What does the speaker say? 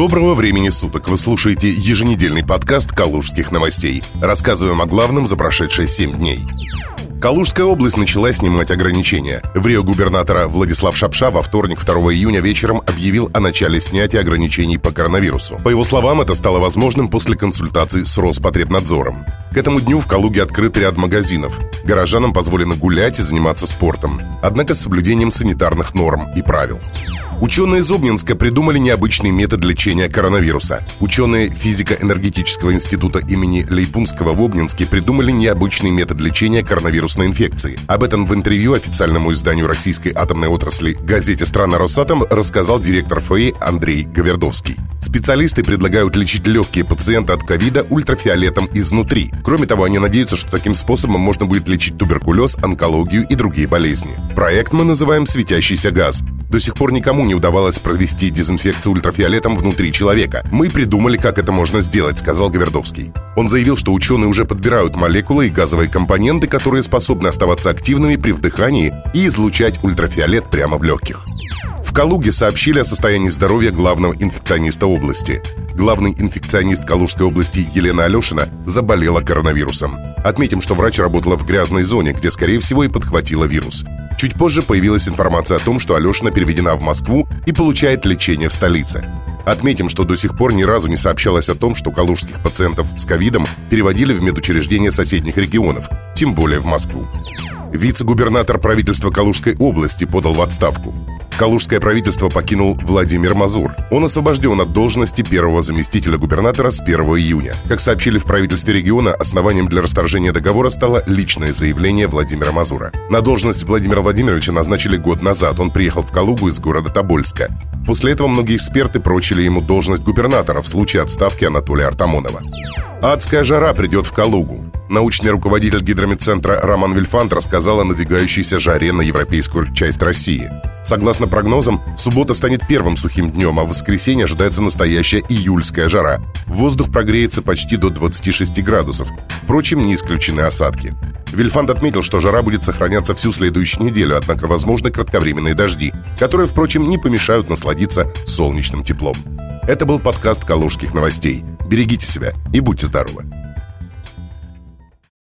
Доброго времени суток! Вы слушаете еженедельный подкаст «Калужских новостей». Рассказываем о главном за прошедшие 7 дней. Калужская область начала снимать ограничения. В Рио губернатора Владислав Шапша во вторник 2 июня вечером объявил о начале снятия ограничений по коронавирусу. По его словам, это стало возможным после консультаций с Роспотребнадзором. К этому дню в Калуге открыт ряд магазинов. Горожанам позволено гулять и заниматься спортом, однако с соблюдением санитарных норм и правил. Ученые из Обнинска придумали необычный метод лечения коронавируса. Ученые физико-энергетического института имени Лейпунского в Обнинске придумали необычный метод лечения коронавирусной инфекции. Об этом в интервью официальному изданию российской атомной отрасли газете «Страна Росатом» рассказал директор ФАИ Андрей Гавердовский. Специалисты предлагают лечить легкие пациенты от ковида ультрафиолетом изнутри. Кроме того, они надеются, что таким способом можно будет лечить туберкулез, онкологию и другие болезни. Проект мы называем «Светящийся газ». До сих пор никому не удавалось провести дезинфекцию ультрафиолетом внутри человека. Мы придумали, как это можно сделать, сказал Говердовский. Он заявил, что ученые уже подбирают молекулы и газовые компоненты, которые способны оставаться активными при вдыхании и излучать ультрафиолет прямо в легких. В Калуге сообщили о состоянии здоровья главного инфекциониста области. Главный инфекционист Калужской области Елена Алешина заболела коронавирусом. Отметим, что врач работала в грязной зоне, где, скорее всего, и подхватила вирус. Чуть позже появилась информация о том, что Алешина переведена в Москву и получает лечение в столице. Отметим, что до сих пор ни разу не сообщалось о том, что калужских пациентов с ковидом переводили в медучреждения соседних регионов, тем более в Москву. Вице-губернатор правительства Калужской области подал в отставку. Калужское правительство покинул Владимир Мазур. Он освобожден от должности первого заместителя губернатора с 1 июня. Как сообщили в правительстве региона, основанием для расторжения договора стало личное заявление Владимира Мазура. На должность Владимира Владимировича назначили год назад. Он приехал в Калугу из города Тобольска. После этого многие эксперты прочили ему должность губернатора в случае отставки Анатолия Артамонова. Адская жара придет в Калугу. Научный руководитель гидромедцентра Роман Вильфант рассказал о надвигающейся жаре на европейскую часть России. Согласно прогнозам, суббота станет первым сухим днем, а в воскресенье ожидается настоящая июльская жара. Воздух прогреется почти до 26 градусов. Впрочем, не исключены осадки. Вильфанд отметил, что жара будет сохраняться всю следующую неделю, однако возможны кратковременные дожди, которые, впрочем, не помешают насладиться солнечным теплом. Это был подкаст «Калужских новостей». Берегите себя и будьте здоровы!